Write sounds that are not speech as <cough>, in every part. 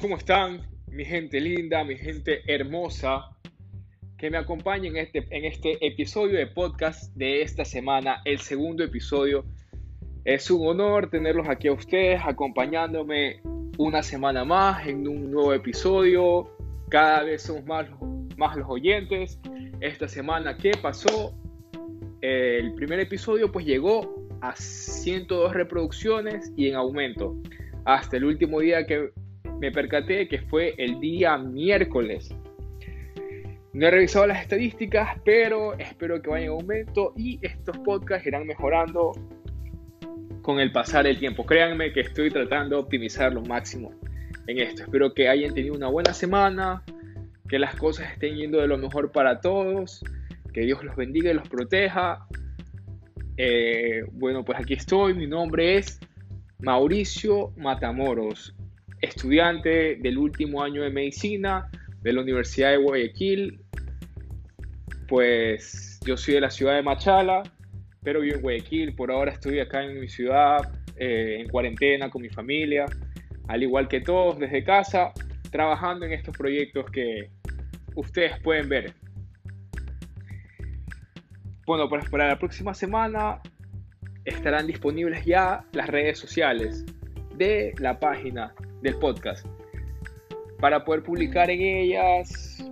¿Cómo están? Mi gente linda, mi gente hermosa, que me acompaña en este, en este episodio de podcast de esta semana, el segundo episodio. Es un honor tenerlos aquí a ustedes, acompañándome una semana más en un nuevo episodio. Cada vez somos más, más los oyentes. Esta semana, ¿qué pasó? El primer episodio pues llegó a 102 reproducciones y en aumento. Hasta el último día que me percaté que fue el día miércoles. No he revisado las estadísticas, pero espero que vayan en aumento y estos podcasts irán mejorando con el pasar del tiempo. Créanme que estoy tratando de optimizar lo máximo en esto. Espero que hayan tenido una buena semana, que las cosas estén yendo de lo mejor para todos, que Dios los bendiga y los proteja. Eh, bueno, pues aquí estoy. Mi nombre es Mauricio Matamoros estudiante del último año de medicina de la Universidad de Guayaquil. Pues yo soy de la ciudad de Machala, pero vivo en Guayaquil. Por ahora estoy acá en mi ciudad, eh, en cuarentena con mi familia, al igual que todos desde casa, trabajando en estos proyectos que ustedes pueden ver. Bueno, pues para la próxima semana estarán disponibles ya las redes sociales de la página del podcast para poder publicar en ellas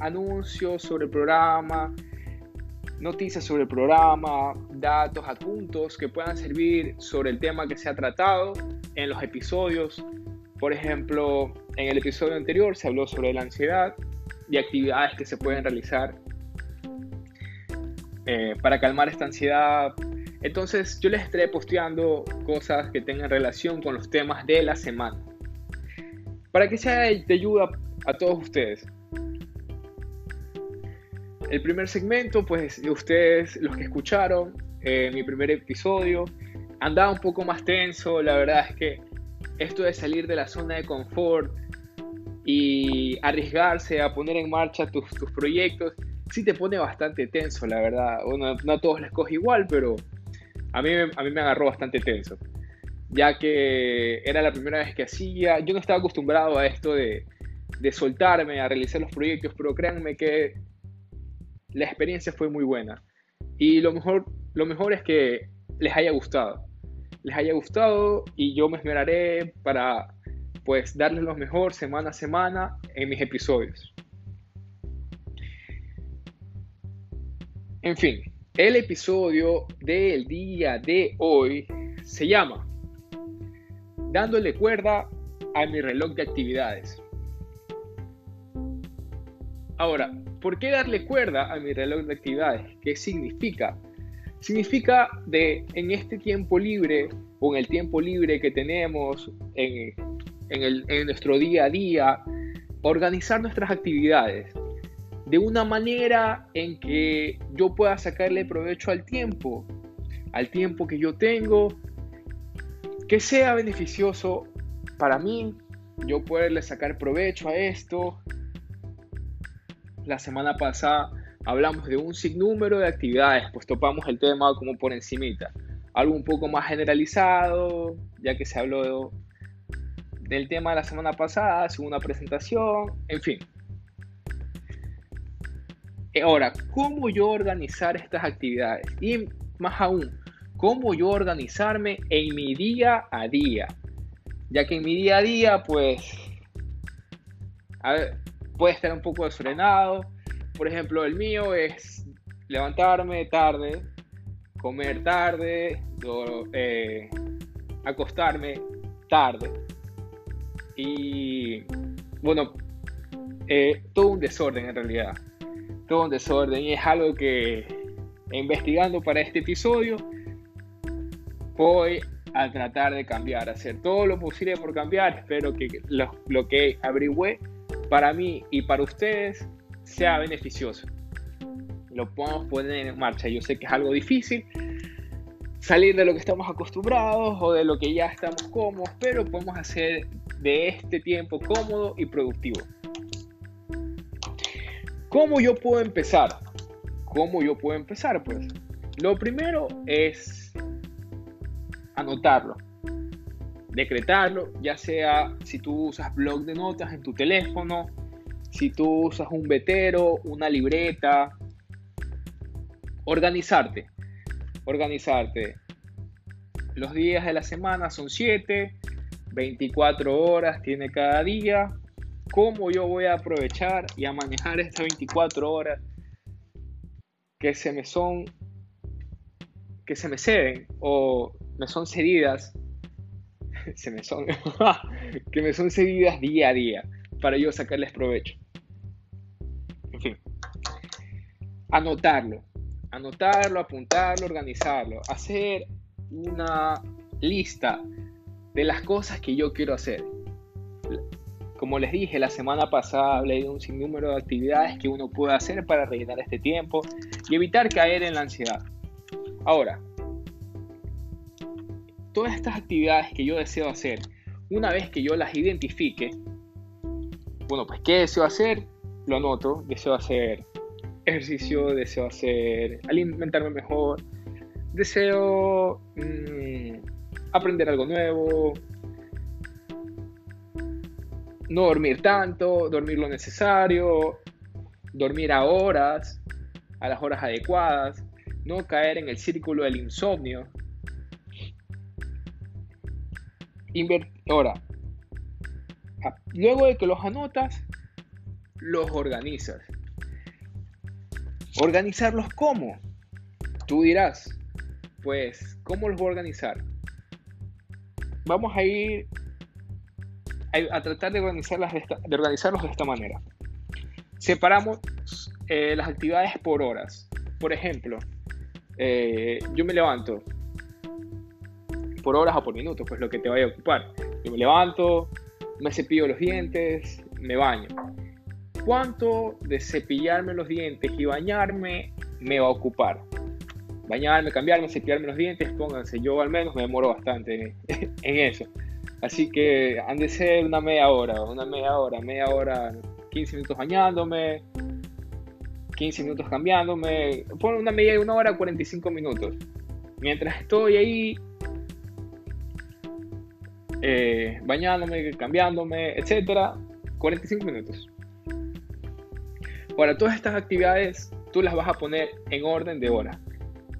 anuncios sobre el programa, noticias sobre el programa, datos adjuntos que puedan servir sobre el tema que se ha tratado en los episodios. Por ejemplo, en el episodio anterior se habló sobre la ansiedad y actividades que se pueden realizar eh, para calmar esta ansiedad, entonces yo les estaré posteando cosas que tengan relación con los temas de la semana. Para que sea de ayuda a todos ustedes. El primer segmento, pues ustedes, los que escucharon eh, mi primer episodio, andaba un poco más tenso. La verdad es que esto de salir de la zona de confort y arriesgarse a poner en marcha tus, tus proyectos, sí te pone bastante tenso, la verdad. Bueno, no a todos les coge igual, pero a mí, a mí me agarró bastante tenso, ya que era la primera vez que hacía, yo no estaba acostumbrado a esto de, de soltarme, a realizar los proyectos, pero créanme que la experiencia fue muy buena. Y lo mejor, lo mejor es que les haya gustado. Les haya gustado y yo me esmeraré para pues darles lo mejor semana a semana en mis episodios. En fin, el episodio del día de hoy se llama Dándole cuerda a mi reloj de actividades. Ahora, ¿por qué darle cuerda a mi reloj de actividades? ¿Qué significa? Significa de en este tiempo libre o en el tiempo libre que tenemos en, en nuestro día a día, organizar nuestras actividades de una manera en que yo pueda sacarle provecho al tiempo, al tiempo que yo tengo, que sea beneficioso para mí, yo poderle sacar provecho a esto. La semana pasada hablamos de un sinnúmero de actividades, pues topamos el tema como por encimita. Algo un poco más generalizado, ya que se habló del tema de la semana pasada, según una presentación, en fin. Ahora, ¿cómo yo organizar estas actividades? Y más aún, ¿cómo yo organizarme en mi día a día? Ya que en mi día a día, pues, puede estar un poco desfrenado. Por ejemplo, el mío es levantarme tarde, comer tarde, eh, acostarme tarde. Y bueno, eh, todo un desorden en realidad un desorden y es algo que investigando para este episodio voy a tratar de cambiar, hacer todo lo posible por cambiar. Espero que lo, lo que averigüe para mí y para ustedes sea beneficioso. Lo podemos poner en marcha. Yo sé que es algo difícil salir de lo que estamos acostumbrados o de lo que ya estamos cómodos, pero podemos hacer de este tiempo cómodo y productivo. ¿Cómo yo puedo empezar? ¿Cómo yo puedo empezar? Pues lo primero es anotarlo. decretarlo, ya sea si tú usas blog de notas en tu teléfono, si tú usas un vetero, una libreta, organizarte, organizarte. Los días de la semana son 7, 24 horas tiene cada día. ¿Cómo yo voy a aprovechar y a manejar estas 24 horas que se me son que se me ceden o me son cedidas <laughs> se me son <laughs> que me son cedidas día a día para yo sacarles provecho. En fin, anotarlo, anotarlo, apuntarlo, organizarlo, hacer una lista de las cosas que yo quiero hacer. Como les dije, la semana pasada hablé de un sinnúmero de actividades que uno puede hacer para rellenar este tiempo y evitar caer en la ansiedad. Ahora, todas estas actividades que yo deseo hacer, una vez que yo las identifique, bueno, pues ¿qué deseo hacer? Lo anoto, deseo hacer ejercicio, deseo hacer alimentarme mejor, deseo mm, aprender algo nuevo, no dormir tanto, dormir lo necesario, dormir a horas, a las horas adecuadas, no caer en el círculo del insomnio. Ahora, luego de que los anotas, los organizas. ¿Organizarlos cómo? Tú dirás, pues, ¿cómo los voy a organizar? Vamos a ir a, tratar de, organizarlas de, organizarlos de esta manera. Separamos eh, las actividades por horas. Por ejemplo, eh, yo me levanto por horas o por minutos, pues lo que te vaya a ocupar. Yo me levanto, me cepillo los dientes, me baño. ¿Cuánto de cepillarme los dientes y bañarme me va a ocupar? Bañarme, cambiarme, cepillarme los dientes, pónganse, yo al menos me demoro bastante en <laughs> eso. Así que han de ser una media hora, una media hora, media hora, 15 minutos bañándome, 15 minutos cambiándome, pon una media de una hora, 45 minutos. Mientras estoy ahí eh, bañándome, cambiándome, etcétera, 45 minutos. Ahora, todas estas actividades tú las vas a poner en orden de hora.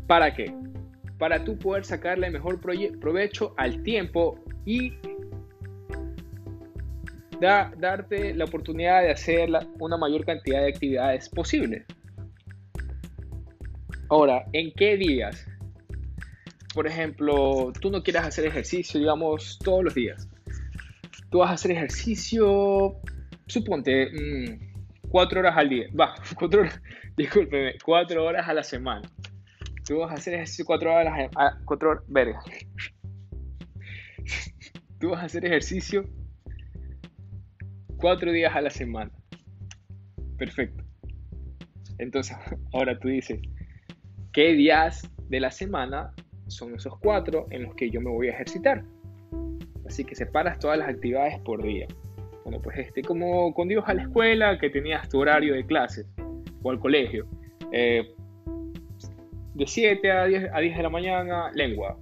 ¿Para qué? Para tú poder sacarle mejor provecho al tiempo y darte la oportunidad de hacer una mayor cantidad de actividades posibles. Ahora, ¿en qué días? Por ejemplo, tú no quieras hacer ejercicio, digamos, todos los días. Tú vas a hacer ejercicio, suponte, mm, cuatro horas al día. Va, <laughs> cuatro horas, discúlpeme, cuatro horas a la semana. Tú vas a hacer ejercicio cuatro horas a la cuatro horas, verga. Tú vas a hacer ejercicio cuatro días a la semana. Perfecto. Entonces, <laughs> ahora tú dices, ¿qué días de la semana son esos cuatro en los que yo me voy a ejercitar? Así que separas todas las actividades por día. Bueno, pues este, como cuando ibas a la escuela, que tenías tu horario de clases, o al colegio. Eh, de 7 a 10, a 10 de la mañana, lengua.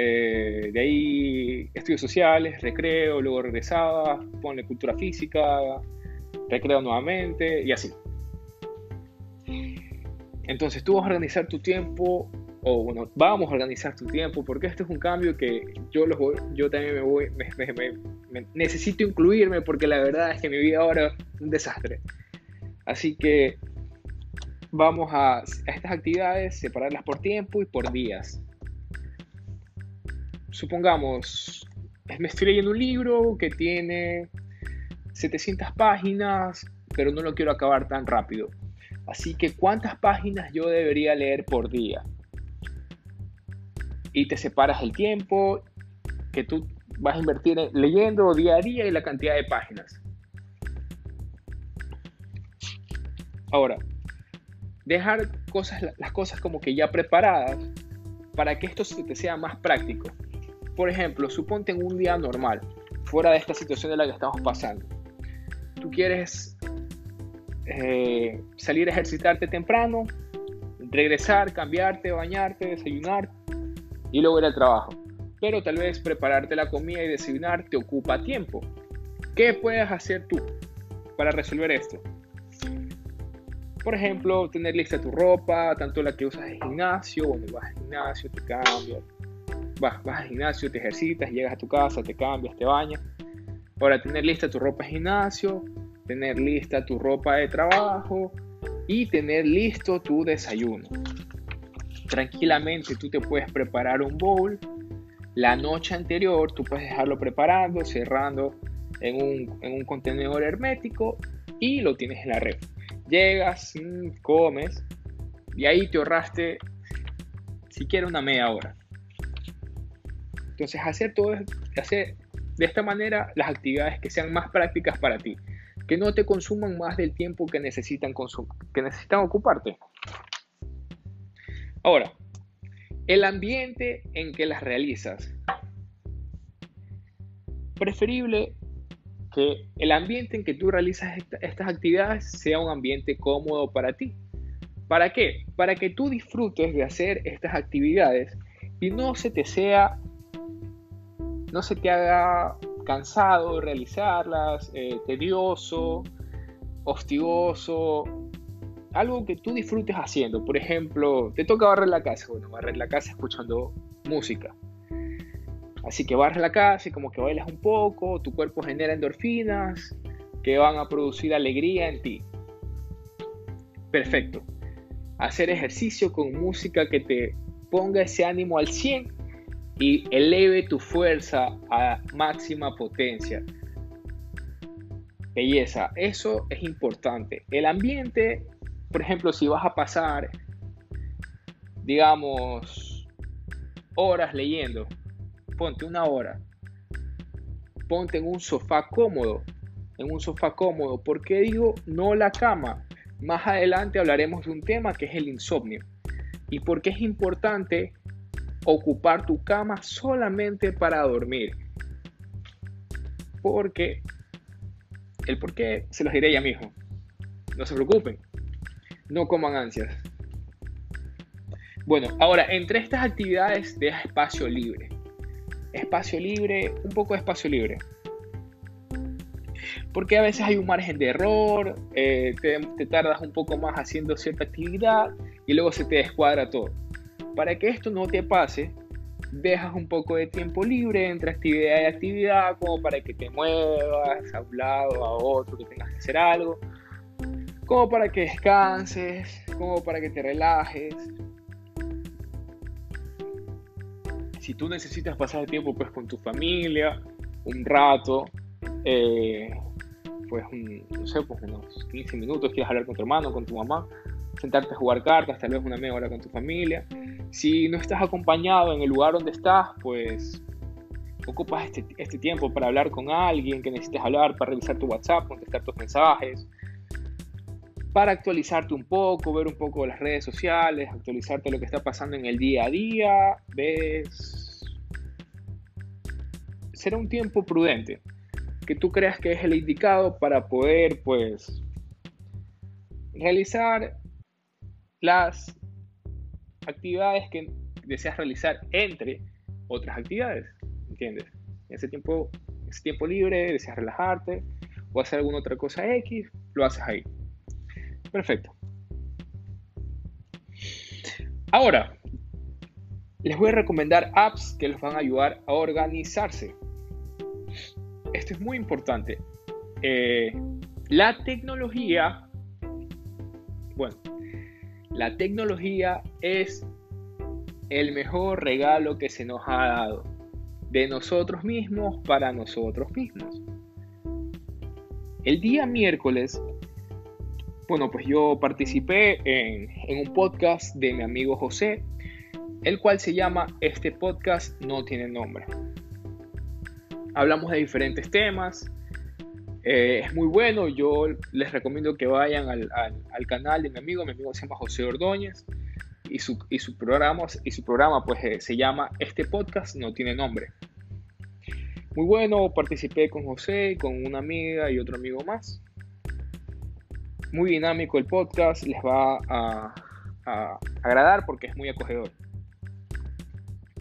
Eh, de ahí estudios sociales, recreo, luego regresaba, pone cultura física, recreo nuevamente y así. Entonces tú vas a organizar tu tiempo, o bueno, vamos a organizar tu tiempo, porque este es un cambio que yo, los yo también me voy, necesito incluirme, porque la verdad es que mi vida ahora es un desastre. Así que vamos a estas actividades, separarlas por tiempo y por días supongamos, me estoy leyendo un libro que tiene 700 páginas, pero no lo quiero acabar tan rápido. Así que, ¿cuántas páginas yo debería leer por día? Y te separas el tiempo que tú vas a invertir leyendo día a día y la cantidad de páginas. Ahora, dejar las cosas como que ya preparadas para que esto te sea más práctico. Por ejemplo, suponte en un día normal, fuera de esta situación en la que estamos pasando. Tú quieres eh, salir a ejercitarte temprano, regresar, cambiarte, bañarte, desayunar y luego ir al trabajo. pero tal vez prepararte la comida y desayunar te ocupa tiempo. ¿Qué puedes hacer tú para resolver esto? Por ejemplo, tener lista tu ropa, tanto la que usas en gimnasio, cuando vas al gimnasio te cambias, vas, vas al gimnasio, te ejercitas, llegas a tu casa, te cambias, te bañas. Ahora, tener lista tu ropa de gimnasio, tener lista tu ropa de trabajo y tener listo tu desayuno. Tranquilamente tú te puedes preparar un bowl. La noche anterior tú puedes dejarlo preparando, cerrando en un, en un contenedor hermético y lo tienes en la red. Llegas, mm, comes y ahí te ahorraste siquiera una media hora. Entonces hacer todo, hacer de esta manera las actividades que sean más prácticas para ti, que no te consuman más del tiempo que necesitan, que necesitan ocuparte. Ahora, el ambiente en que las realizas. Preferible que el ambiente en que tú realizas estas actividades sea un ambiente cómodo para ti. ¿Para qué? Para que tú disfrutes de hacer estas actividades y no se te sea, no se te haga cansado realizarlas, eh, tedioso, hostioso, algo que tú disfrutes haciendo. Por ejemplo, te toca barrer la casa, bueno, barrer la casa escuchando música. Así que barres la casa y como que bailas un poco, tu cuerpo genera endorfinas que van a producir alegría en ti. Perfecto. Hacer ejercicio con música que te ponga ese ánimo al 100 y eleve tu fuerza a máxima potencia. Belleza, eso es importante. El ambiente, por ejemplo, si vas a pasar, digamos, horas leyendo, ponte una hora. Ponte en un sofá cómodo, en un sofá cómodo. ¿Por qué digo no la cama? Más adelante hablaremos de un tema que es el insomnio. Y por qué es importante ocupar tu cama solamente para dormir. Porque el por qué se los diré ya mismo. No se preocupen. No coman ansias. Bueno, ahora, entre estas actividades deja espacio libre. Espacio libre, un poco de espacio libre. Porque a veces hay un margen de error, eh, te, te tardas un poco más haciendo cierta actividad y luego se te descuadra todo. Para que esto no te pase, dejas un poco de tiempo libre entre actividad y actividad, como para que te muevas a un lado, a otro, que tengas que hacer algo, como para que descanses, como para que te relajes. Si tú necesitas pasar tiempo pues con tu familia, un rato, eh, pues no sé, pues unos 15 minutos, quieres hablar con tu hermano, con tu mamá, sentarte a jugar cartas, tal vez una media hora con tu familia. Si no estás acompañado en el lugar donde estás, pues ocupas este, este, tiempo para hablar con alguien que necesites hablar, para revisar tu WhatsApp, contestar tus mensajes, para actualizarte un poco, ver un poco las redes sociales, actualizarte lo que está pasando en el día a día, ves... Será un tiempo prudente, que tú creas que es el indicado para poder, pues, realizar las actividades que deseas realizar entre otras actividades, ¿entiendes? En ese tiempo, ese tiempo libre, deseas relajarte o hacer alguna otra cosa X, lo haces ahí. Perfecto. Ahora, les voy a recomendar apps que les van a ayudar a organizarse. Esto es muy importante. Eh, la tecnología, bueno, la tecnología es el mejor regalo que se nos ha dado de nosotros mismos para nosotros mismos. El día miércoles, bueno, pues yo participé en, un podcast de mi amigo José, el cual se llama Este podcast no tiene nombre. Hablamos de diferentes temas, eh, es muy bueno, yo les recomiendo que vayan al, canal de mi amigo, mi amigo se llama José Ordóñez y su, y programa, y su programa pues, eh, se llama Este Podcast No Tiene Nombre. Muy bueno, participé con José, con una amiga y otro amigo más. Muy dinámico el podcast, les va a, a agradar porque es muy acogedor.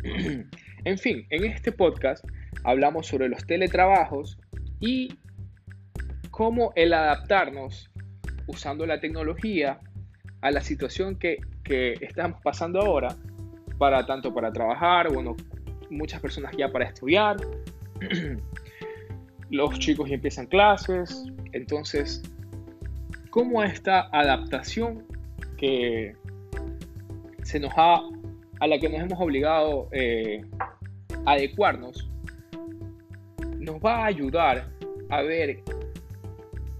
<clears throat> En fin, en este podcast hablamos sobre los teletrabajos y cómo el adaptarnos usando la tecnología a la situación que, que estamos pasando ahora, para tanto para trabajar, bueno, muchas personas ya para estudiar, <clears throat> los chicos ya empiezan clases, entonces, ¿cómo esta adaptación que se nos ha, a la que nos hemos obligado eh, a adecuarnos, nos va a ayudar a ver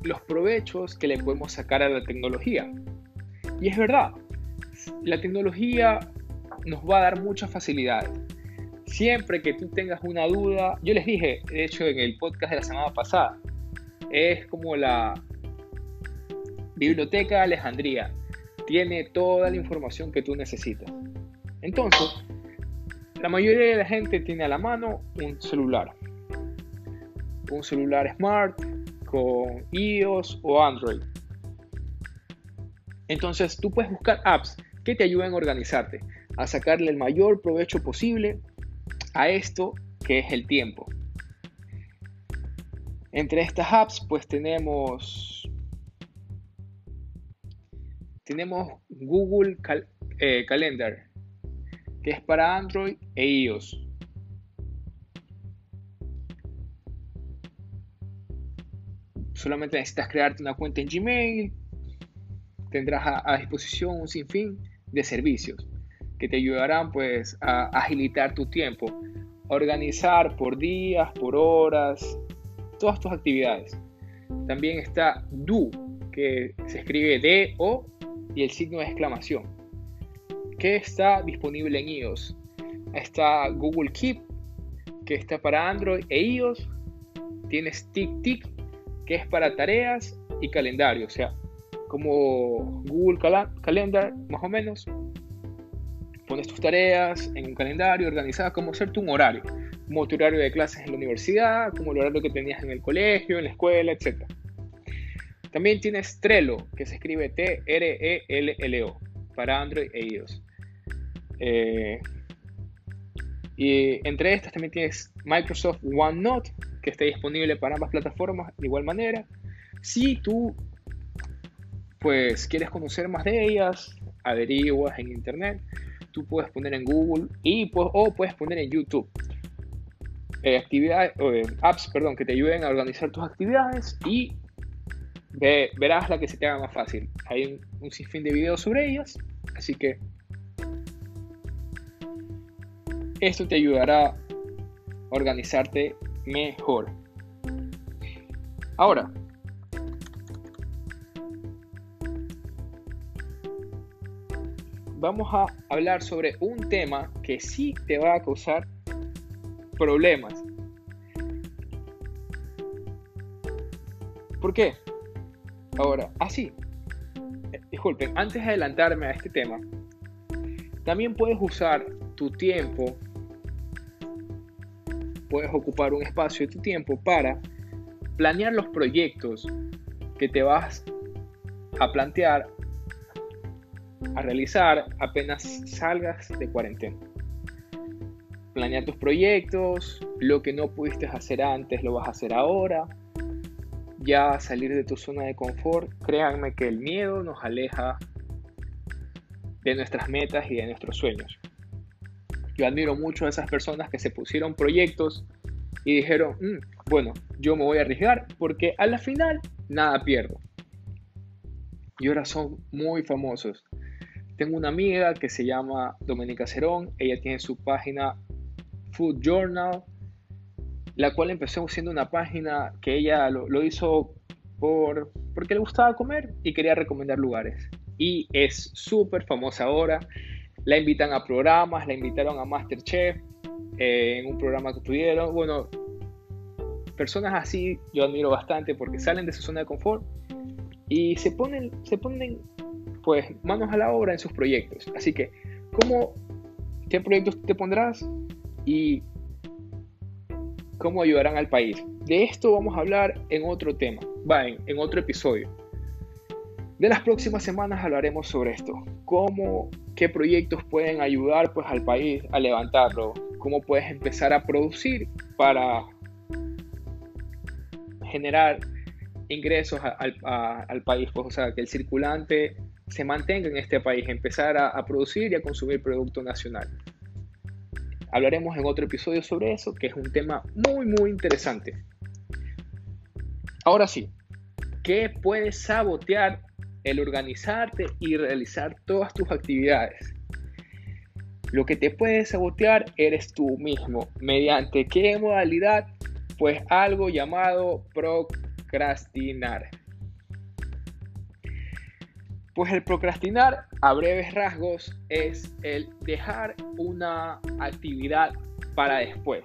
los provechos que le podemos sacar a la tecnología. Y es verdad, la tecnología nos va a dar muchas facilidades. Siempre que tú tengas una duda, yo les dije, de hecho en el podcast de la semana pasada, es como la biblioteca de Alejandría. Tiene toda la información que tú necesitas. Entonces, la mayoría de la gente tiene a la mano un celular. Un celular smart con iOS o Android. Entonces, tú puedes buscar apps que te ayuden a organizarte, a sacarle el mayor provecho posible a esto que es el tiempo. Entre estas apps pues tenemos tenemos Google eh, Calendar que es para Android e iOS. Solamente necesitas crearte una cuenta en Gmail. Tendrás a disposición un sinfín de servicios que te ayudarán pues a agilitar tu tiempo, organizar por días, por horas, todas tus actividades. También está Do, que se escribe D-O y el signo de exclamación, que está disponible en iOS. Está Google Keep, que está para Android e iOS. Tienes TickTick, que es para tareas y calendario, o sea, como Google Calendar, más o menos, pones tus tareas en un calendario organizado, como hacerte un horario, como tu horario de clases en la universidad, como el horario que tenías en el colegio, en la escuela, etc. También tienes Trello, que se escribe T-R-E-L-L-O, para Android e iOS. Eh, y entre estas también tienes Microsoft OneNote, que está disponible para ambas plataformas de igual manera. Si tú pues quieres conocer más de ellas, averiguas en internet, tú puedes poner en Google y, o puedes poner en YouTube. Eh, actividades, eh, apps perdón, que te ayuden a organizar tus actividades y verás la que se te haga más fácil. Hay un sinfín de videos sobre ellas, así que esto te ayudará a organizarte mejor. Ahora, vamos a hablar sobre un tema que sí te va a causar problemas. ¿Por qué? Ahora, así. Ah, disculpen, antes de adelantarme a este tema, también puedes usar tu tiempo, puedes ocupar un espacio de tu tiempo para planear los proyectos que te vas a plantear a realizar apenas salgas de cuarentena. Planear tus proyectos, lo que no pudiste hacer antes lo vas a hacer ahora. Ya salir de tu zona de confort, créanme que el miedo nos aleja de nuestras metas y de nuestros sueños. Yo admiro mucho a esas personas que se pusieron proyectos y dijeron, mm, bueno, yo me voy a arriesgar porque a la final nada pierdo. Y ahora son muy famosos. Tengo una amiga que se llama Domenica Cerón, ella tiene su página Food Journal, la cual empezó siendo una página que ella lo, hizo por, porque le gustaba comer y quería recomendar lugares. Y es súper famosa ahora. La invitan a programas, la invitaron a Masterchef eh, en un programa que tuvieron. Bueno, personas así yo admiro bastante porque salen de su zona de confort y se ponen, se ponen pues manos a la obra en sus proyectos. Así que, ¿cómo, ¿qué proyectos te pondrás y cómo ayudarán al país? De esto vamos a hablar en otro tema, va, en, otro episodio. De las próximas semanas hablaremos sobre esto, cómo, qué proyectos pueden ayudar pues al país a levantarlo, cómo puedes empezar a producir para generar ingresos al, país, pues, o sea, que el circulante se mantenga en este país, empezar a, producir y a consumir producto nacional. Hablaremos en otro episodio sobre eso, que es un tema muy, muy interesante. Ahora sí, ¿qué puede sabotear el organizarte y realizar todas tus actividades? Lo que te puede sabotear eres tú mismo. ¿Mediante qué modalidad? Pues algo llamado procrastinar. Pues el procrastinar, a breves rasgos, es el dejar una actividad para después.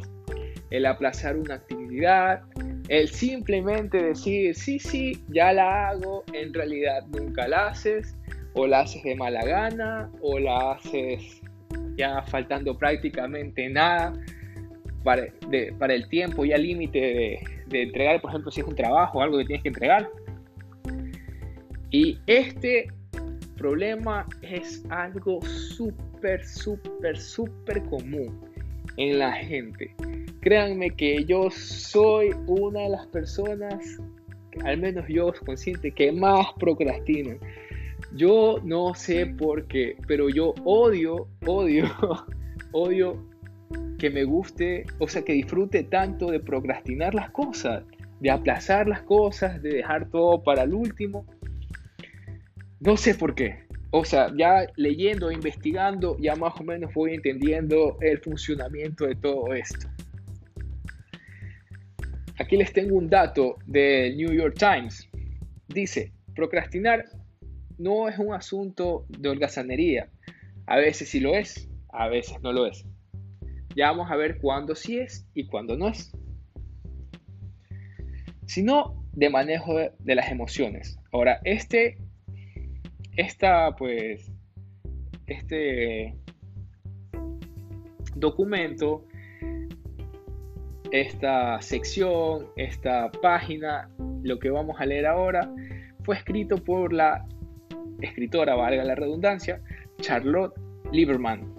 El aplazar una actividad, el simplemente decir, sí, sí, ya la hago, en realidad nunca la haces, o la haces de mala gana, o la haces ya faltando prácticamente nada para, el tiempo ya límite de, entregar, por ejemplo, si es un trabajo o algo que tienes que entregar. Y este problema es algo súper, súper, súper común en la gente. Créanme que yo soy una de las personas, al menos yo consciente, que más procrastinan. Yo no sé por qué, pero yo odio, odio, <laughs> odio que me guste, o sea, que disfrute tanto de procrastinar las cosas, de aplazar las cosas, de dejar todo para el último. No sé por qué. O sea, ya leyendo, investigando, ya más o menos voy entendiendo el funcionamiento de todo esto. Aquí les tengo un dato del New York Times. Dice, procrastinar no es un asunto de holgazanería. A veces sí lo es, a veces no lo es. Ya vamos a ver cuándo sí es y cuándo no es. Sino de manejo de, las emociones. Ahora, este, esta, pues, este documento, esta sección, esta página, lo que vamos a leer ahora, fue escrito por la escritora, valga la redundancia, Charlotte Lieberman.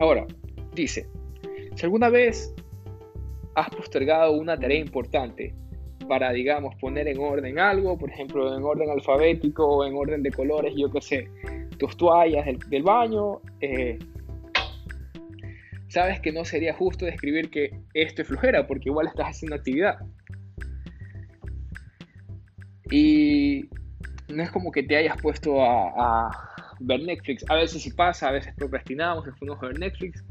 Ahora, dice, si alguna vez has postergado una tarea importante para, digamos, poner en orden algo, por ejemplo, en orden alfabético o en orden de colores, yo qué sé, tus toallas del, baño, eh, sabes que no sería justo describir que esto es flojera, porque igual estás haciendo actividad. Y no es como que te hayas puesto a, ver Netflix. A veces sí pasa, a veces procrastinamos, nos a ver Netflix.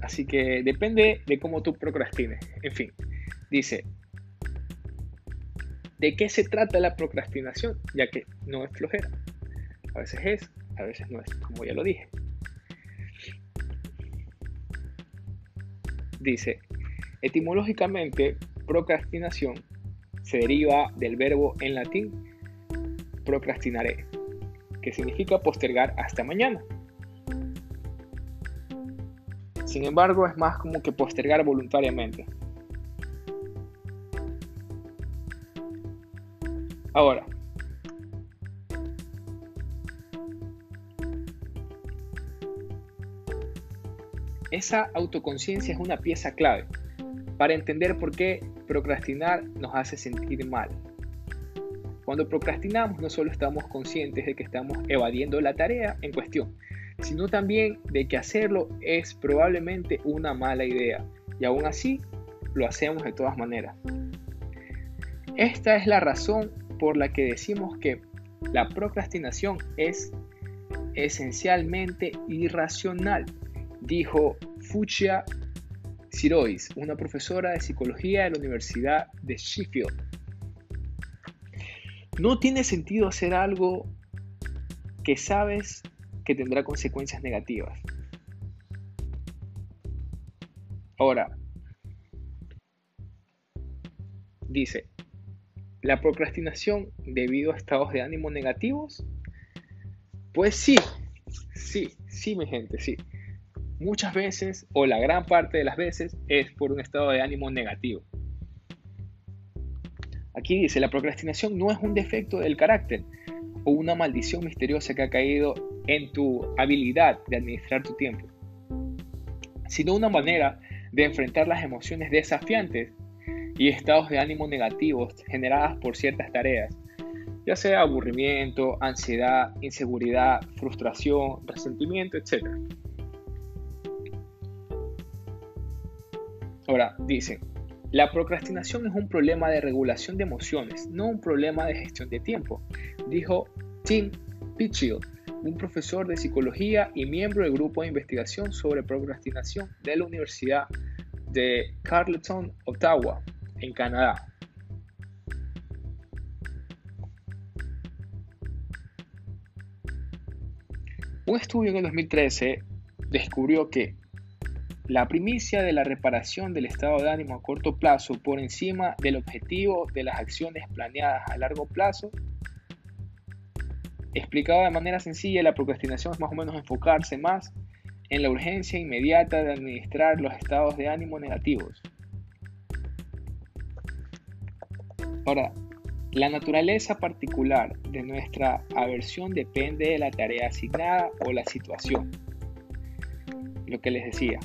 Así que depende de cómo tú procrastines. En fin, dice, ¿de qué se trata la procrastinación? Ya que no es flojera. A veces es, a veces no es, como ya lo dije. Dice, etimológicamente, procrastinación se deriva del verbo en latín procrastinaré, que significa postergar hasta mañana. Sin embargo, es más como que postergar voluntariamente. Ahora, esa autoconciencia es una pieza clave para entender por qué procrastinar nos hace sentir mal. Cuando procrastinamos no solo estamos conscientes de que estamos evadiendo la tarea en cuestión, sino también de que hacerlo es probablemente una mala idea y aún así lo hacemos de todas maneras. Esta es la razón por la que decimos que la procrastinación es esencialmente irracional, dijo Fuchsia Sirois, una profesora de psicología de la Universidad de Sheffield. No tiene sentido hacer algo que sabes que tendrá consecuencias negativas. Ahora, dice, ¿la procrastinación debido a estados de ánimo negativos? Pues sí, sí, sí, mi gente, sí muchas veces o la gran parte de las veces es por un estado de ánimo negativo. Aquí dice, la procrastinación no es un defecto del carácter, o una maldición misteriosa que ha caído en tu habilidad de administrar tu tiempo, sino una manera de enfrentar las emociones desafiantes y estados de ánimo negativos generadas por ciertas tareas, ya sea aburrimiento, ansiedad, inseguridad, frustración, resentimiento, etc. Ahora, dice, la procrastinación es un problema de regulación de emociones, no un problema de gestión de tiempo, dijo Tim Pitchell, un profesor de psicología y miembro del grupo de investigación sobre procrastinación de la Universidad de Carleton, Ottawa, en Canadá. Un estudio en el 2013 descubrió que la primicia de la reparación del estado de ánimo a corto plazo por encima del objetivo de las acciones planeadas a largo plazo, explicado de manera sencilla, la procrastinación es más o menos enfocarse más en la urgencia inmediata de administrar los estados de ánimo negativos. Ahora, la naturaleza particular de nuestra aversión depende de la tarea asignada o la situación. Lo que les decía.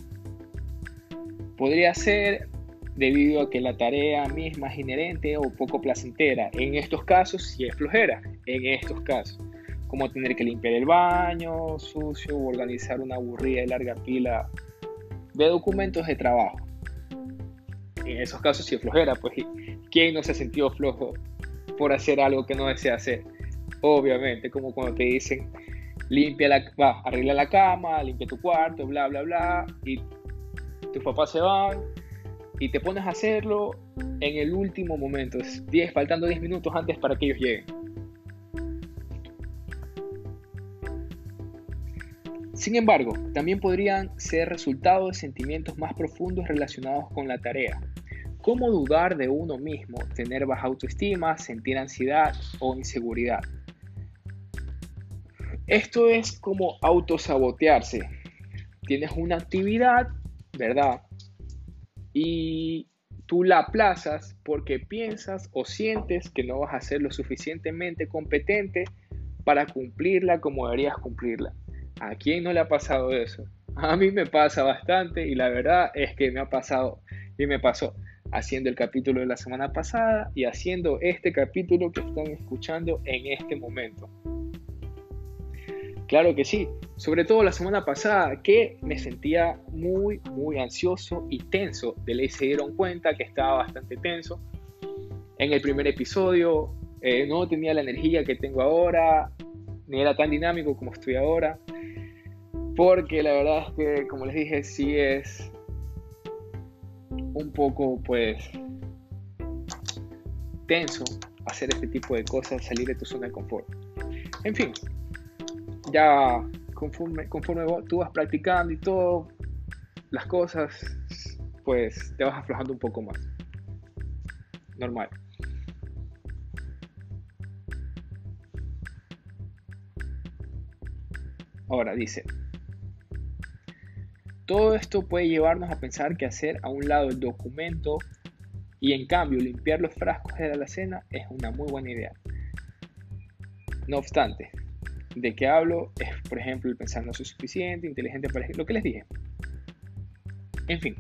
Podría ser debido a que la tarea misma es inherente o poco placentera. En estos casos, si es flojera. En estos casos. Como tener que limpiar el baño sucio o organizar una aburrida y larga pila de documentos de trabajo. En esos casos, si es flojera, pues ¿quién no se ha sentido flojo por hacer algo que no desea hacer? Obviamente, como cuando te dicen, limpia la, va, arregla la cama, limpia tu cuarto, bla, bla, bla, y tus papás se van y te pones a hacerlo en el último momento, 10, faltando 10 minutos antes para que ellos lleguen. Sin embargo, también podrían ser resultado de sentimientos más profundos relacionados con la tarea, como dudar de uno mismo, tener baja autoestima, sentir ansiedad o inseguridad. Esto es como autosabotearse. Tienes una actividad ¿verdad? Y tú la aplazas porque piensas o sientes que no vas a ser lo suficientemente competente para cumplirla como deberías cumplirla. ¿A quién no le ha pasado eso? A mí me pasa bastante y la verdad es que me ha pasado y me pasó haciendo el capítulo de la semana pasada y haciendo este capítulo que están escuchando en este momento. Claro que sí, sobre todo la semana pasada que me sentía muy, muy ansioso y tenso. De ley se dieron cuenta que estaba bastante tenso. En el primer episodio eh, no tenía la energía que tengo ahora, ni era tan dinámico como estoy ahora. Porque la verdad es que, como les dije, sí es un poco, pues, tenso hacer este tipo de cosas, salir de tu zona de confort. En fin, ya conforme, conforme tú vas practicando y todo, las cosas, pues te vas aflojando un poco más. Normal. Ahora dice, todo esto puede llevarnos a pensar que hacer a un lado el documento y en cambio limpiar los frascos de la alacena es una muy buena idea. No obstante, de qué hablo es, por ejemplo, el pensar no soy suficiente, inteligente para lo que les dije. En fin.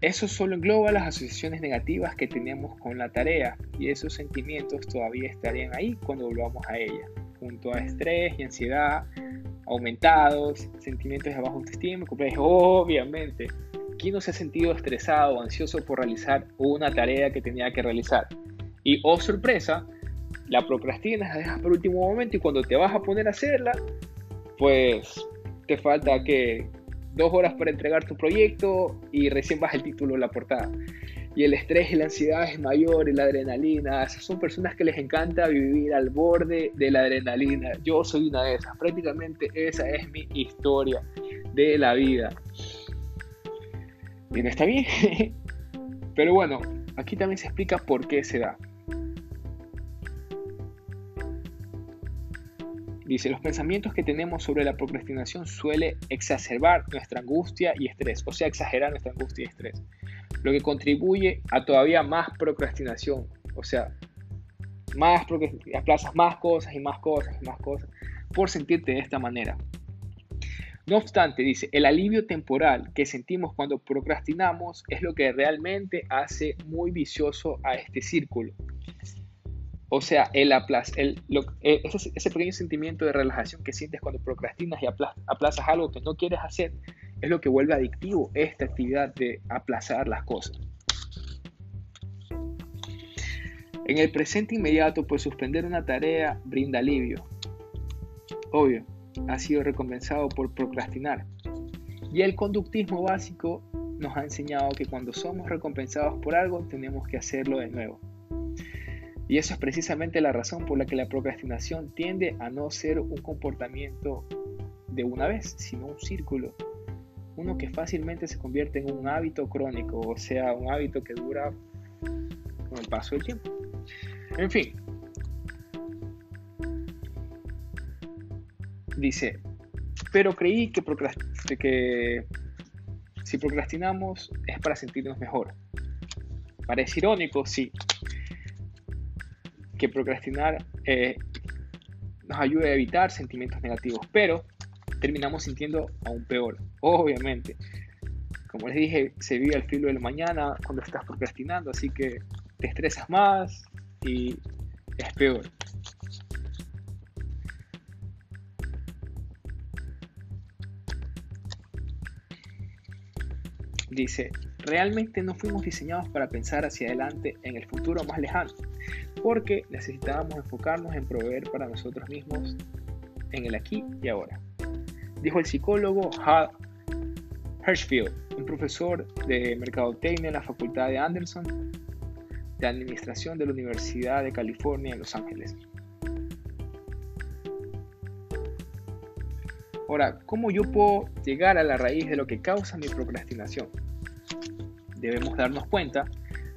Eso solo engloba las asociaciones negativas que tenemos con la tarea y esos sentimientos todavía estarían ahí cuando volvamos a ella, junto a estrés y ansiedad aumentados, sentimientos de baja autoestima, obviamente. ¿Quién no se ha sentido estresado o ansioso por realizar una tarea que tenía que realizar? Y, oh sorpresa, la procrastinas, la dejas por último momento y cuando te vas a poner a hacerla, pues te falta que dos horas para entregar tu proyecto y recién vas el título en la portada. Y el estrés y la ansiedad es mayor y la adrenalina. Esas son personas que les encanta vivir al borde de la adrenalina. Yo soy una de esas. Prácticamente esa es mi historia de la vida. Bien, está bien. <laughs> Pero bueno, aquí también se explica por qué se da. Dice, los pensamientos que tenemos sobre la procrastinación suele exacerbar nuestra angustia y estrés, o sea, exagerar nuestra angustia y estrés, lo que contribuye a todavía más procrastinación, o sea, más aplazas más cosas y más cosas y más cosas por sentirte de esta manera. No obstante, dice, el alivio temporal que sentimos cuando procrastinamos es lo que realmente hace muy vicioso a este círculo. O sea, el el, eh, ese, pequeño sentimiento de relajación que sientes cuando procrastinas y aplazas algo que no quieres hacer es lo que vuelve adictivo esta actividad de aplazar las cosas. En el presente inmediato, pues suspender una tarea brinda alivio. Obvio, ha sido recompensado por procrastinar. Y el conductismo básico nos ha enseñado que cuando somos recompensados por algo, tenemos que hacerlo de nuevo. Y eso es precisamente la razón por la que la procrastinación tiende a no ser un comportamiento de una vez, sino un círculo. Uno que fácilmente se convierte en un hábito crónico, o sea, un hábito que dura con el paso del tiempo. En fin. Dice, pero creí que, que si procrastinamos es para sentirnos mejor. Parece irónico, sí, que procrastinar eh, nos ayuda a evitar sentimientos negativos, pero terminamos sintiendo aún peor, obviamente. Como les dije, se vive el filo de la mañana cuando estás procrastinando, así que te estresas más y es peor. Dice, realmente no fuimos diseñados para pensar hacia adelante en el futuro más lejano porque necesitábamos enfocarnos en proveer para nosotros mismos en el aquí y ahora. Dijo el psicólogo Hal Hirschfield, un profesor de mercadotecnia en la Facultad de Anderson de Administración de la Universidad de California en Los Ángeles. Ahora, ¿cómo yo puedo llegar a la raíz de lo que causa mi procrastinación? Debemos darnos cuenta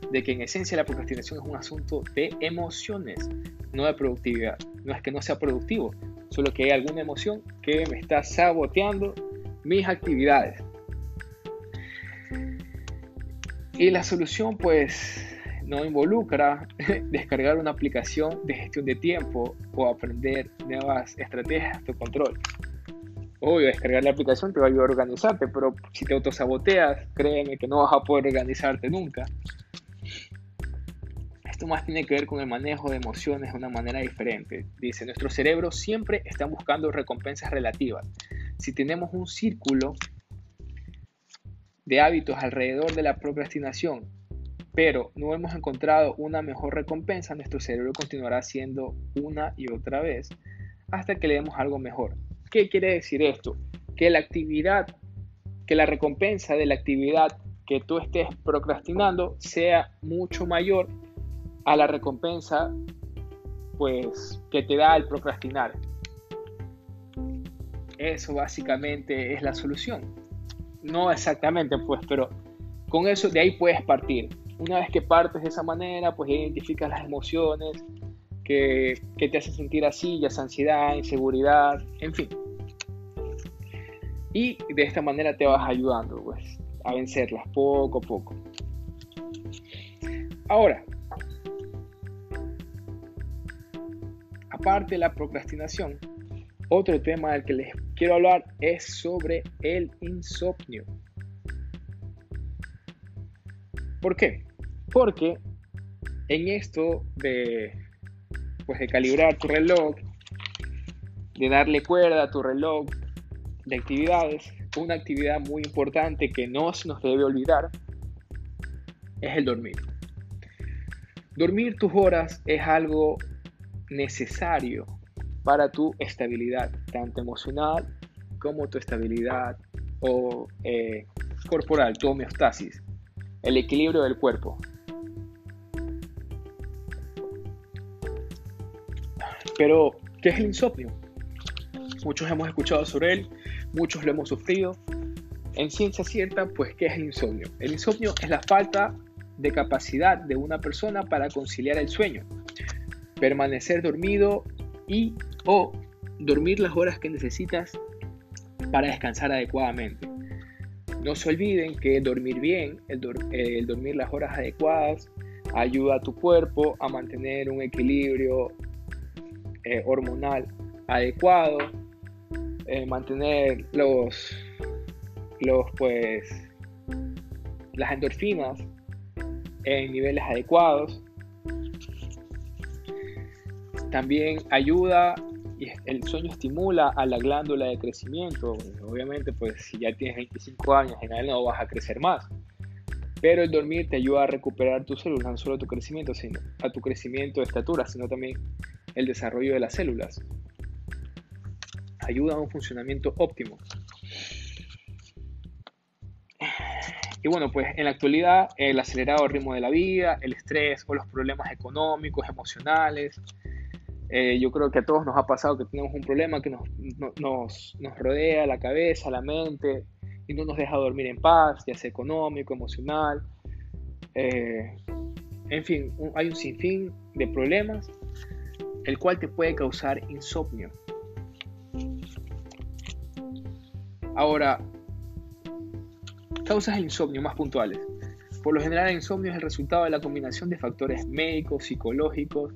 de que en esencia la procrastinación es un asunto de emociones, no de productividad. No es que no sea productivo, solo que hay alguna emoción que me está saboteando mis actividades. Y la solución pues no involucra <laughs> descargar una aplicación de gestión de tiempo o aprender nuevas estrategias de control. Obvio, descargar la aplicación te va a ayudar a organizarte, pero si te autosaboteas, créeme que no vas a poder organizarte nunca más tiene que ver con el manejo de emociones de una manera diferente. Dice, nuestro cerebro siempre está buscando recompensas relativas. Si tenemos un círculo de hábitos alrededor de la procrastinación, pero no hemos encontrado una mejor recompensa, nuestro cerebro continuará haciendo una y otra vez hasta que le demos algo mejor. ¿Qué quiere decir esto? Que la actividad, que la recompensa de la actividad que tú estés procrastinando sea mucho mayor a la recompensa pues que te da el procrastinar. Eso básicamente es la solución. No exactamente pues, pero con eso de ahí puedes partir. Una vez que partes de esa manera, pues identificas las emociones que, que te hacen sentir así, ya sea ansiedad, inseguridad, en fin. Y de esta manera te vas ayudando pues, a vencerlas poco a poco. Ahora, aparte de la procrastinación, otro tema del que les quiero hablar es sobre el insomnio. ¿Por qué? Porque en esto de, pues de calibrar tu reloj, de darle cuerda a tu reloj de actividades, una actividad muy importante que no se nos debe olvidar es el dormir. Dormir tus horas es algo necesario para tu estabilidad, tanto emocional como tu estabilidad o, eh, corporal, tu homeostasis, el equilibrio del cuerpo. Pero, ¿qué es el insomnio? Muchos hemos escuchado sobre él, muchos lo hemos sufrido. En ciencia cierta, pues, ¿qué es el insomnio? El insomnio es la falta de capacidad de una persona para conciliar el sueño permanecer dormido y o dormir las horas que necesitas para descansar adecuadamente. No se olviden que dormir bien, el, dormir las horas adecuadas, ayuda a tu cuerpo a mantener un equilibrio eh, hormonal adecuado, eh, mantener los, los, pues, las endorfinas en niveles adecuados. También ayuda y el sueño estimula a la glándula de crecimiento. Obviamente, pues si ya tienes 25 años, en él no vas a crecer más. Pero el dormir te ayuda a recuperar tus células, no solo tu crecimiento, sino a tu crecimiento de estatura, sino también el desarrollo de las células. Ayuda a un funcionamiento óptimo. Y bueno, pues en la actualidad el acelerado ritmo de la vida, el estrés o los problemas económicos, emocionales, eh, yo creo que a todos nos ha pasado que tenemos un problema que nos, nos, nos, rodea la cabeza, la mente y no nos deja dormir en paz, ya sea económico, emocional. Eh, en fin, hay un sinfín de problemas el cual te puede causar insomnio. Ahora, causas de insomnio más puntuales. Por lo general el insomnio es el resultado de la combinación de factores médicos, psicológicos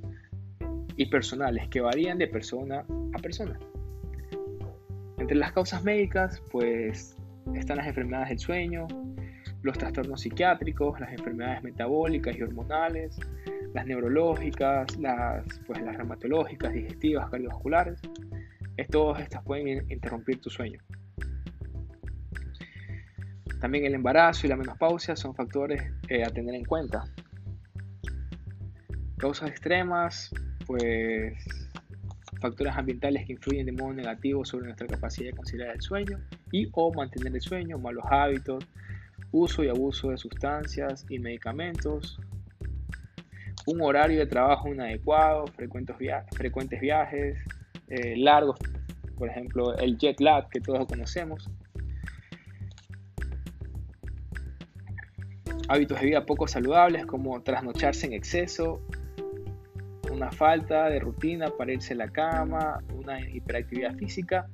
y personales que varían de persona a persona. Entre las causas médicas, pues están las enfermedades del sueño, los trastornos psiquiátricos, las enfermedades metabólicas y hormonales, las neurológicas, las, pues, las reumatológicas, digestivas, cardiovasculares. Todas estas pueden interrumpir tu sueño. También el embarazo y la menopausia son factores eh, a tener en cuenta. Causas extremas, pues factores ambientales que influyen de modo negativo sobre nuestra capacidad de conciliar el sueño y o mantener el sueño, malos hábitos, uso y abuso de sustancias y medicamentos, un horario de trabajo inadecuado, frecuentes, viajes, eh, largos, por ejemplo el jet lag que todos conocemos, hábitos de vida poco saludables como trasnocharse en exceso, una falta de rutina para irse a la cama, una hiperactividad física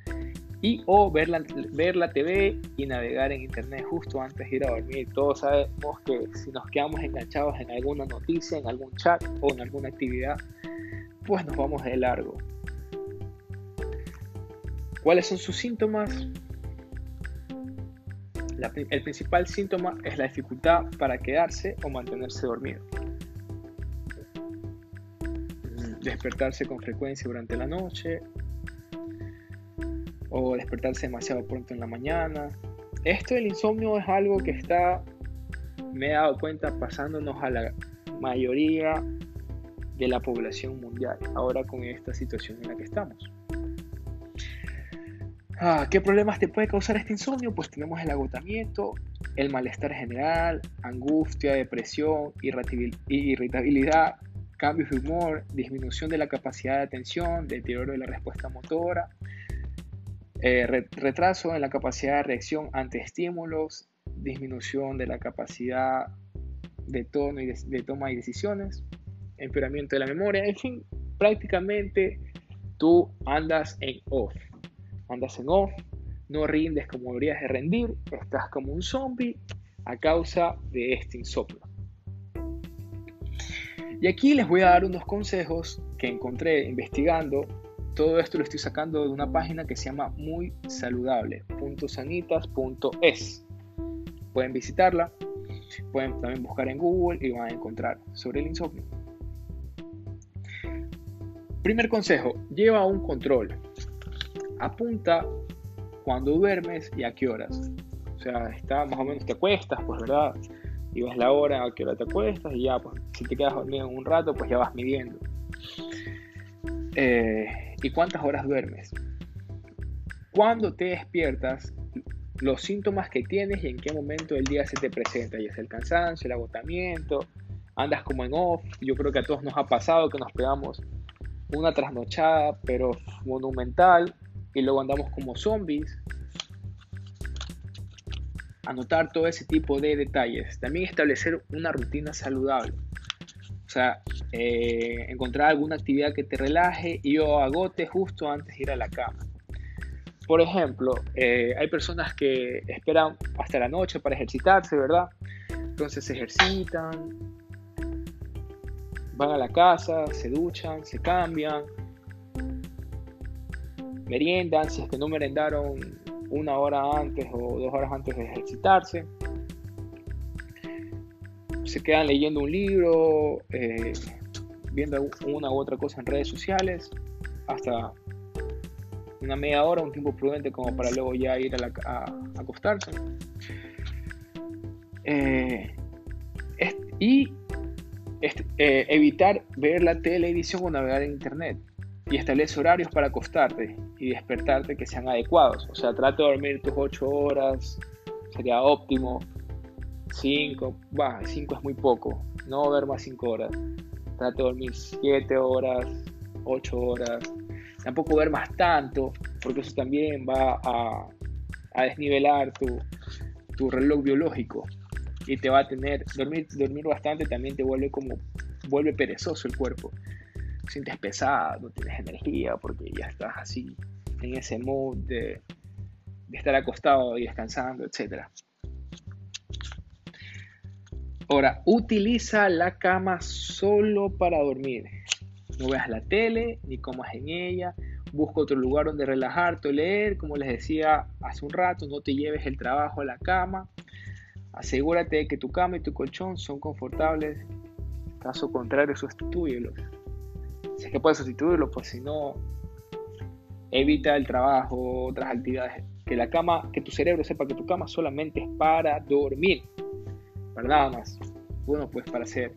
y o ver la, ver la TV y navegar en internet justo antes de ir a dormir. Todos sabemos que si nos quedamos enganchados en alguna noticia, en algún chat o en alguna actividad, pues nos vamos de largo. ¿Cuáles son sus síntomas? el principal síntoma es la dificultad para quedarse o mantenerse dormido. Despertarse con frecuencia durante la noche, o despertarse demasiado pronto en la mañana. Esto del insomnio es algo que está, me he dado cuenta, pasándonos a la mayoría de la población mundial, ahora con esta situación en la que estamos. Ah, ¿Qué problemas te puede causar este insomnio? Pues tenemos el agotamiento, el malestar general, angustia, depresión, irritabilidad, cambios de humor, disminución de la capacidad de atención, deterioro de la respuesta motora, eh, retraso en la capacidad de reacción ante estímulos, disminución de la capacidad de tono y de, toma de decisiones, empeoramiento de la memoria, en fin, prácticamente tú andas en off. Andas en off, no rindes como deberías de rendir, estás como un zombie a causa de este insomnio. Y aquí les voy a dar unos consejos que encontré investigando todo esto lo estoy sacando de una página que se llama muy saludable.sanitas.es. Pueden visitarla, pueden también buscar en Google y van a encontrar sobre el insomnio. Primer consejo, lleva un control. Apunta cuando duermes y a qué horas. O sea, está más o menos te acuestas, pues verdad, y ves la hora a qué hora te acuestas y ya, pues si te quedas dormido un rato, pues ya vas midiendo. Eh, ¿Y cuántas horas duermes? Cuando te despiertas, los síntomas que tienes y en qué momento del día se te presenta, ya es el cansancio, el agotamiento, andas como en off, yo creo que a todos nos ha pasado que nos pegamos una trasnochada pero monumental y luego andamos como zombies. Anotar todo ese tipo de detalles. También establecer una rutina saludable. O sea, eh, encontrar alguna actividad que te relaje y o agote justo antes de ir a la cama. Por ejemplo, eh, hay personas que esperan hasta la noche para ejercitarse, ¿verdad? Entonces se ejercitan, van a la casa, se duchan, se cambian, meriendan, si es que no merendaron una hora antes o dos horas antes de ejercitarse. Se quedan leyendo un libro, eh, viendo una u otra cosa en redes sociales, hasta una media hora, un tiempo prudente como para luego ya ir a, acostarse. Eh, y eh, evitar ver la televisión o navegar en internet y establece horarios para acostarte y despertarte que sean adecuados. O sea, trata de dormir tus 8 horas, sería óptimo. 5, va, 5 es muy poco, no ver más 5 horas. Trata de dormir 7 horas, 8 horas. Tampoco ver más tanto, porque eso también va a, a desnivelar tu, tu reloj biológico y te va a tener dormir dormir bastante también te vuelve como vuelve perezoso el cuerpo sientes pesado, no tienes energía porque ya estás así en ese mood de, estar acostado y descansando, etc. Ahora, utiliza la cama solo para dormir. No veas la tele ni comas en ella. Busca otro lugar donde relajarte o leer. Como les decía hace un rato, no te lleves el trabajo a la cama. Asegúrate de que tu cama y tu colchón son confortables. Caso contrario, sustituyelos si es que puedes sustituirlo, pues si no, evita el trabajo, otras actividades. Que la cama, que tu cerebro sepa que tu cama solamente es para dormir, para nada más. Bueno, pues para hacer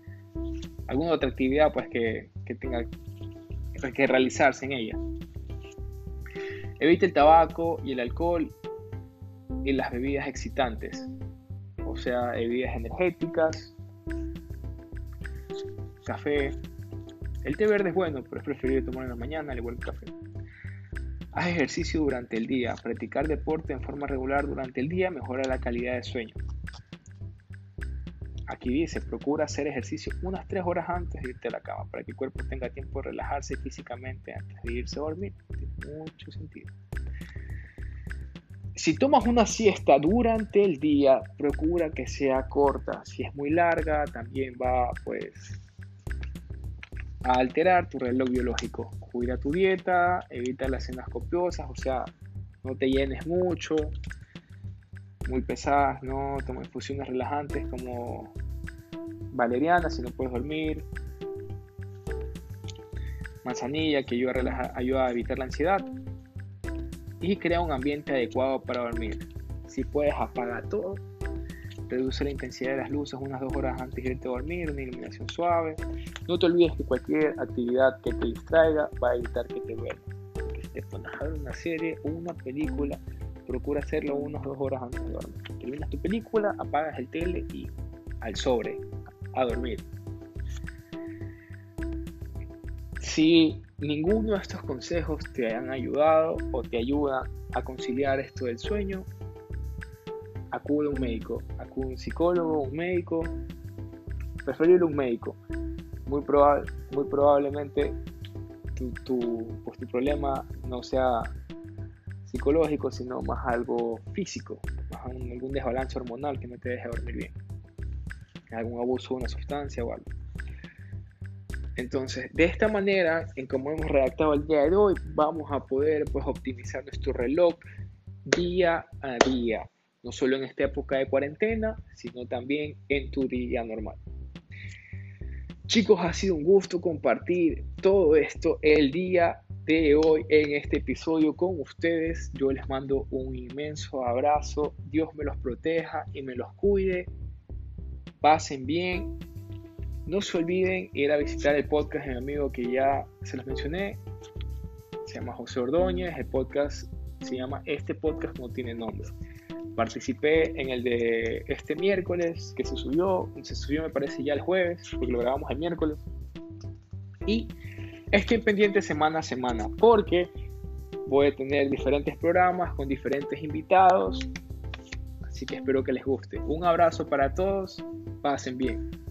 alguna otra actividad pues que, que tenga que realizarse en ella. Evita el tabaco y el alcohol y las bebidas excitantes, o sea, bebidas energéticas, café, el té verde es bueno, pero es preferible tomarlo en la mañana al igual que el café. Haz ejercicio durante el día. Practicar deporte en forma regular durante el día mejora la calidad de sueño. Aquí dice, procura hacer ejercicio unas 3 horas antes de irte a la cama para que el cuerpo tenga tiempo de relajarse físicamente antes de irse a dormir. Tiene mucho sentido. Si tomas una siesta durante el día, procura que sea corta. Si es muy larga, también va pues a alterar tu reloj biológico. Cuida tu dieta, evita las cenas copiosas, o sea, no te llenes mucho, muy pesadas, no toma infusiones relajantes como valeriana si no puedes dormir, manzanilla que ayuda a, ayuda a evitar la ansiedad y crea un ambiente adecuado para dormir. Si puedes apagar todo Reduce la intensidad de las luces unas dos horas antes de irte a dormir, una iluminación suave. No te olvides que cualquier actividad que te distraiga va a evitar que te duermas. Que te pones una serie o una película, procura hacerlo unas dos horas antes de dormir. Terminas tu película, apagas el tele y al sobre, a dormir. Si ninguno de estos consejos te han ayudado o te ayuda a conciliar esto del sueño, acude a un médico, acude a un psicólogo, un médico, preferible un médico. Muy, probable, muy probablemente tu, pues, tu problema no sea psicológico, sino más algo físico, más algún desbalance hormonal que no te deje dormir bien, algún abuso de una sustancia o algo. Entonces, de esta manera, en como hemos redactado el día de hoy, vamos a poder pues, optimizar nuestro reloj día a día no solo en esta época de cuarentena, sino también en tu día normal. Chicos, ha sido un gusto compartir todo esto el día de hoy en este episodio con ustedes. Yo les mando un inmenso abrazo. Dios me los proteja y me los cuide. Pasen bien. No se olviden ir a visitar el podcast de mi amigo que ya se los mencioné. Se llama José Ordóñez. El podcast se llama Este podcast no tiene nombre. Participé en el de este miércoles que se subió, se subió me parece ya el jueves, porque lo grabamos el miércoles. Y estoy pendiente semana a semana, porque voy a tener diferentes programas con diferentes invitados. Así que espero que les guste. Un abrazo para todos, pasen bien.